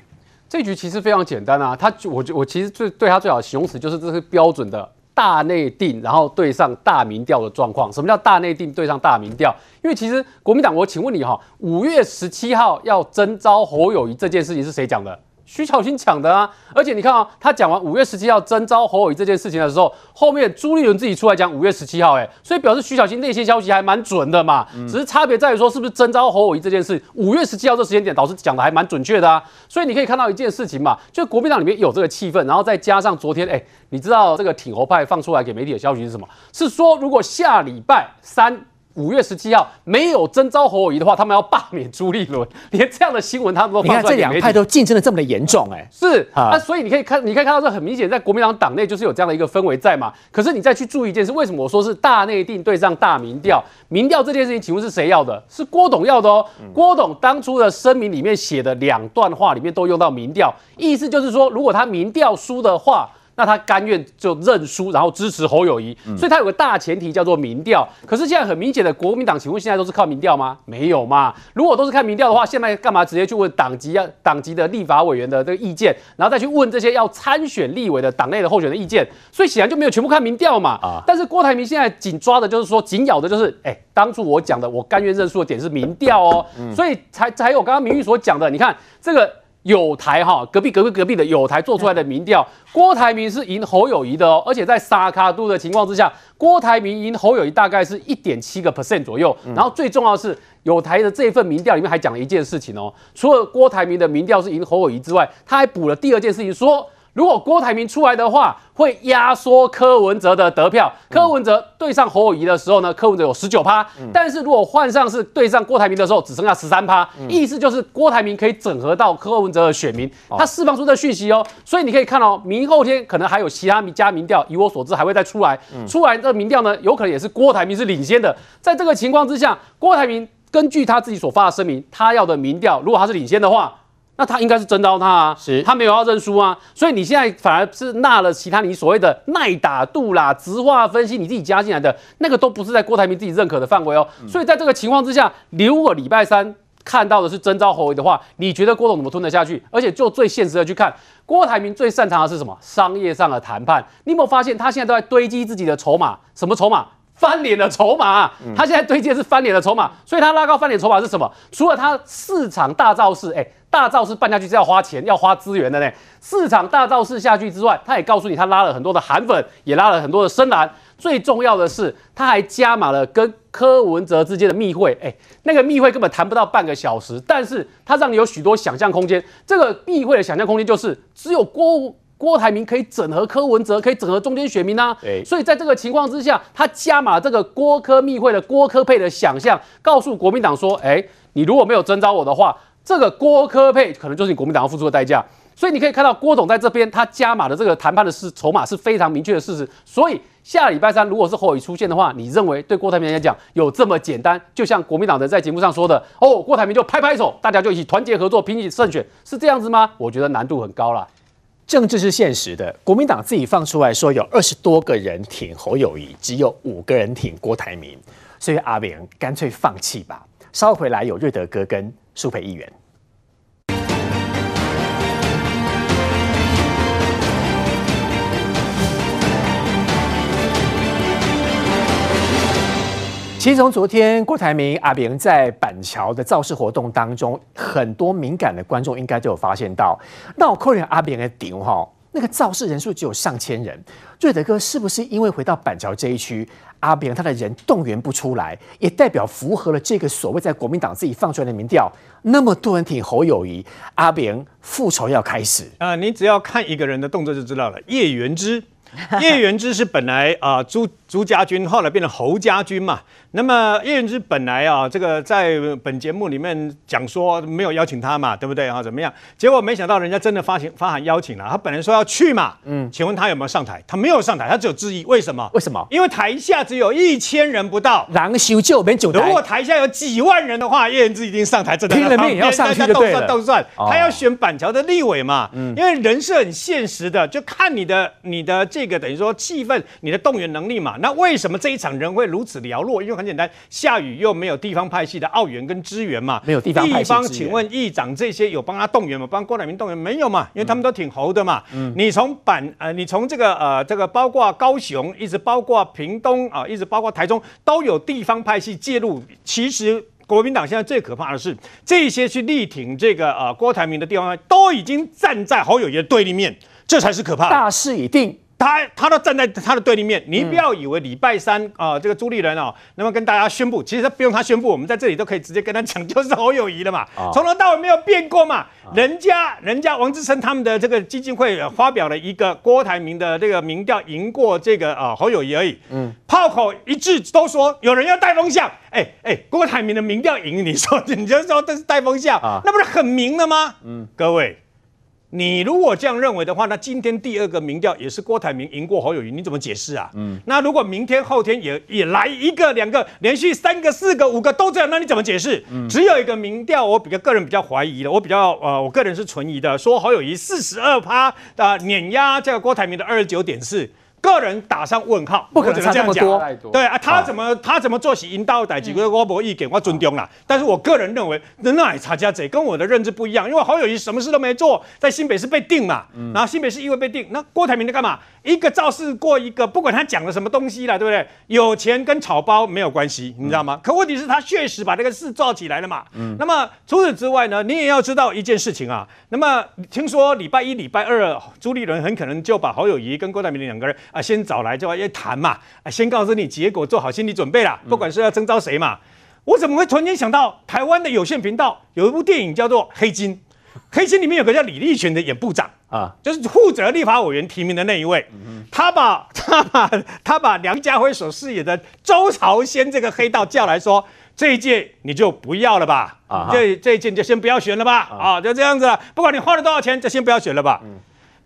这一局其实非常简单啊，他我我其实最对他最好的形容词就是这是标准的大内定，然后对上大民调的状况。什么叫大内定对上大民调？因为其实国民党，我请问你哈，五月十七号要征召侯友谊这件事情是谁讲的？徐巧芯抢的啊，而且你看啊，他讲完五月十七号征召侯友谊这件事情的时候，后面朱立伦自己出来讲五月十七号，哎，所以表示徐巧芯那些消息还蛮准的嘛，只是差别在于说是不是征召侯友谊这件事，五月十七号这时间点，导师讲的还蛮准确的啊，所以你可以看到一件事情嘛，就国民党里面有这个气氛，然后再加上昨天，哎，你知道这个挺侯派放出来给媒体的消息是什么？是说如果下礼拜三。五月十七号没有征召侯友宜的话，他们要罢免朱立伦，连这样的新闻他们都放出来。你看这两派都竞争的这么的严重，哎，是啊，那所以你可以看，你可以看到这很明显，在国民党党内就是有这样的一个氛围在嘛。可是你再去注意一件事，为什么我说是大内定对上大民调？民调这件事情，请问是谁要的？是郭董要的哦。郭董当初的声明里面写的两段话里面都用到民调，意思就是说，如果他民调输的话。那他甘愿就认输，然后支持侯友宜，所以他有个大前提叫做民调。可是现在很明显的，国民党请问现在都是靠民调吗？没有嘛。如果都是看民调的话，现在干嘛直接去问党籍啊、党籍的立法委员的这个意见，然后再去问这些要参选立委的党内的候选人的意见？所以显然就没有全部看民调嘛。啊。但是郭台铭现在紧抓的就是说，紧咬的就是，哎、欸，当初我讲的，我甘愿认输的点是民调哦。所以才才有刚刚明玉所讲的，你看这个。友台哈，隔壁隔壁隔壁的友台做出来的民调，郭台铭是赢侯友谊的哦，而且在沙卡度的情况之下，郭台铭赢侯友谊大概是一点七个 percent 左右。然后最重要的是，友台的这份民调里面还讲了一件事情哦，除了郭台铭的民调是赢侯友谊之外，他还补了第二件事情说。如果郭台铭出来的话，会压缩柯文哲的得票。柯文哲对上侯友宜的时候呢，柯文哲有十九趴，但是如果换上是对上郭台铭的时候，只剩下十三趴。意思就是郭台铭可以整合到柯文哲的选民，他释放出这讯息哦。所以你可以看到，明后天可能还有其他家民调，以我所知还会再出来。出来的民调呢，有可能也是郭台铭是领先的。在这个情况之下，郭台铭根据他自己所发的声明，他要的民调，如果他是领先的话。那他应该是征召他啊，是他没有要认输啊，所以你现在反而是纳了其他你所谓的耐打度啦、直化分析，你自己加进来的那个都不是在郭台铭自己认可的范围哦。所以在这个情况之下，你如果礼拜三看到的是真招侯友宜的话，你觉得郭董怎么吞得下去？而且就最现实的去看，郭台铭最擅长的是什么？商业上的谈判。你有没有发现他现在都在堆积自己的筹码？什么筹码？翻脸的筹码。他现在堆积的是翻脸的筹码，所以他拉高翻脸筹码是什么？除了他市场大造势，哎。大造势办下去是要花钱、要花资源的呢。市场大造势下去之外，他也告诉你，他拉了很多的韩粉，也拉了很多的深蓝。最重要的是，他还加码了跟柯文哲之间的密会。哎，那个密会根本谈不到半个小时，但是他让你有许多想象空间。这个密会的想象空间就是，只有郭郭台铭可以整合柯文哲，可以整合中间选民呐、所以在这个情况之下，他加码这个郭科密会的郭科配的想象，告诉国民党说，哎，你如果没有征召我的话。这个郭科配可能就是你国民党要付出的代价，所以你可以看到郭总在这边他加码的这个谈判的是筹码是非常明确的事实。所以下礼拜三如果是侯友宜出现的话，你认为对郭台铭来讲有这么简单？就像国民党的在节目上说的，哦，郭台铭就拍拍手，大家就一起团结合作，拼起胜选，是这样子吗？我觉得难度很高了。政治是现实的，国民党自己放出来说有二十多个人挺侯友谊，只有五个人挺郭台铭，所以阿扁干脆放弃吧。稍后回来有瑞德哥跟苏培议员。其实从昨天郭台铭阿扁在板桥的造势活动当中，很多敏感的观众应该都有发现到，那我扣人阿扁的顶哈，那个造势人数只有上千人。瑞德哥是不是因为回到板桥这一区，阿扁他的人动员不出来，也代表符合了这个所谓在国民党自己放出来的民调，那么多人挺侯友谊，阿扁复仇要开始啊、呃！你只要看一个人的动作就知道了，叶元之。叶元之是本来啊朱朱家军，后来变成侯家军嘛。那么叶元之本来啊这个在本节目里面讲说没有邀请他嘛，对不对啊？怎么样？结果没想到人家真的发行发函邀请了，他本来说要去嘛。嗯，请问他有没有上台？他没有上台，他只有质疑。为什么？为什么？因为台下只有一千人不到，狼修就没九台。如果台下有几万人的话，叶元之一定上台，真的拼了命也要上去就对了。动算，他要选板桥的立委嘛。嗯，因为人是很现实的，就看你的你的这个等于说。气氛，你的动员能力嘛？那为什么这一场人会如此寥落？因为很简单，下雨又没有地方派系的澳援跟支援嘛。没有地方派系。地方，请问议长这些有帮他动员吗？帮郭台铭动员没有嘛？因为他们都挺猴的嘛。嗯。你从板呃，你从这个呃，这个包括高雄，一直包括屏东啊、呃，一直包括台中，都有地方派系介入。其实国民党现在最可怕的是，这些去力挺这个呃郭台铭的地方都已经站在侯友宜的对立面，这才是可怕的。大势已定。他他都站在他的对立面，你不要以为礼拜三啊、呃，这个朱立伦哦，那么跟大家宣布，其实他不用他宣布，我们在这里都可以直接跟他讲，就是侯友谊了嘛，从头到尾没有变过嘛。人家人家王志成他们的这个基金会发表了一个郭台铭的这个民调赢过这个啊侯友谊而已，嗯，炮口一致都说有人要带风向，哎哎，郭台铭的民调赢，你说 你就说这是带风向，那不是很明了吗？嗯，各位。你如果这样认为的话，那今天第二个民调也是郭台铭赢过侯友谊，你怎么解释啊？嗯，那如果明天后天也也来一个、两个，连续三个、四个、五个都这样，那你怎么解释？嗯，只有一个民调，我比较个人比较怀疑的，我比较呃，我个人是存疑的，说侯友谊四十二趴的碾压这个郭台铭的二十九点四。个人打上问号，不可能差这样讲。对啊，他怎么、啊、他怎么做起引导代几个我没意见，我尊重啦。但是我个人认为，那也差价贼跟我的认知不一样。因为侯友谊什么事都没做，在新北市被定嘛，然后新北市议会被定，那郭台铭在干嘛？一个造势过一个，不管他讲了什么东西啦，对不对？有钱跟草包没有关系，你知道吗？嗯、可问题是，他确实把这个事做起来了嘛。嗯。那么除此之外呢，你也要知道一件事情啊。那么听说礼拜一、礼拜二，朱立伦很可能就把侯友谊跟郭台铭两个人啊，先找来就要谈嘛，啊，先告诉你结果，做好心理准备啦。不管是要征召谁嘛，我怎么会突然间想到台湾的有线频道有一部电影叫做《黑金》。黑金里面有个叫李立群的演部长啊，就是负责立法委员提名的那一位。他把 他把他把梁家辉所饰演的周朝先这个黑道叫来说：“这一届你就不要了吧？啊，这这一届就先不要选了吧？啊，就这样子了。不管你花了多少钱，就先不要选了吧。”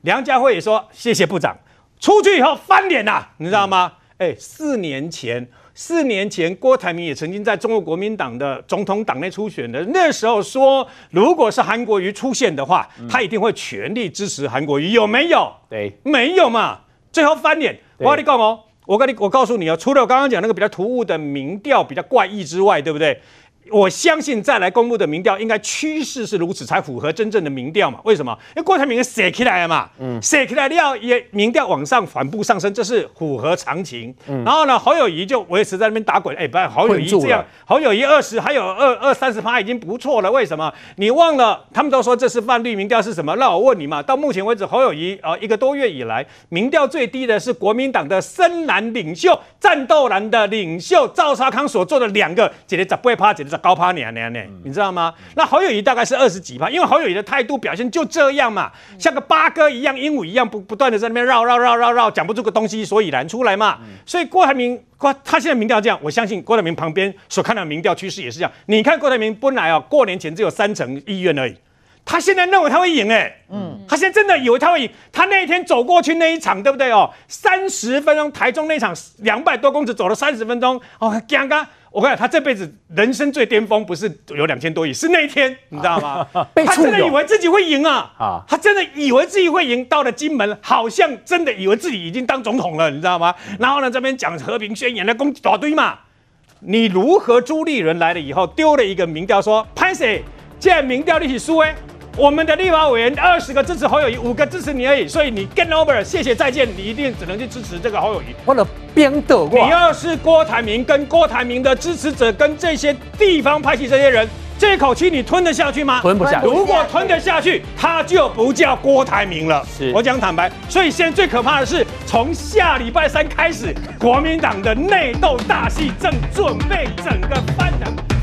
梁家辉也说：“谢谢部长。”出去以后翻脸了，你知道吗？哎，四年前。四年前，郭台铭也曾经在中国国民党的总统党内初选的那时候说，如果是韩国瑜出现的话，他一定会全力支持韩国瑜，有没有？对，没有嘛。最后翻脸，我跟你讲哦，我跟你我告诉你哦，除了我刚刚讲那个比较突兀的民调比较怪异之外，对不对？我相信再来公布的民调，应该趋势是如此，才符合真正的民调嘛？为什么？因为郭台铭写起来了嘛，嗯，写起来要也民调往上反步上升，这是符合常情。嗯，然后呢，侯友谊就维持在那边打滚，哎，不，侯友谊这样，侯友谊二十还有二二三十趴已经不错了。为什么？你忘了他们都说这是泛绿民调是什么？那我问你嘛，到目前为止，侯友谊啊、呃、一个多月以来，民调最低的是国民党的深蓝领袖、战斗蓝的领袖赵少康所做的两个，几的十八趴，几的高趴年年呢，你知道吗？那侯友宜大概是二十几趴，因为侯友宜的态度表现就这样嘛，像个八哥一样，鹦鹉一样，不不断的在那边绕绕绕绕绕，讲不出个东西所以然出来嘛。所以郭台铭，郭他现在民调这样，我相信郭台铭旁边所看到的民调趋势也是这样。你看郭台铭本来啊，过年前只有三成意愿而已，他现在认为他会赢哎、欸，嗯，他现在真的以为他会赢。他那一天走过去那一场，对不对哦？三十分钟，台中那场两百多公尺走了三十分钟，哦，刚刚。我跟你讲，他这辈子人生最巅峰不是有两千多亿，是那一天，你知道吗？他真的以为自己会赢啊！啊，他真的以为自己会赢，到了金门，好像真的以为自己已经当总统了，你知道吗？然后呢，这边讲和平宣言的攻击一大堆嘛。你如何朱立伦来了以后，丢了一个民调说，潘 Sir，既然民调一起输哎。我们的立法委员二十个支持侯友谊，五个支持你而已，所以你 get over，谢谢再见，你一定只能去支持这个侯友谊。我的边的过。你要是郭台铭跟郭台铭的支持者跟这些地方派系这些人，这口气你吞得下去吗？吞不下去。如果吞得下去，他就不叫郭台铭了。是，我讲坦白，所以现在最可怕的是，从下礼拜三开始，国民党的内斗大戏正准备整个翻腾。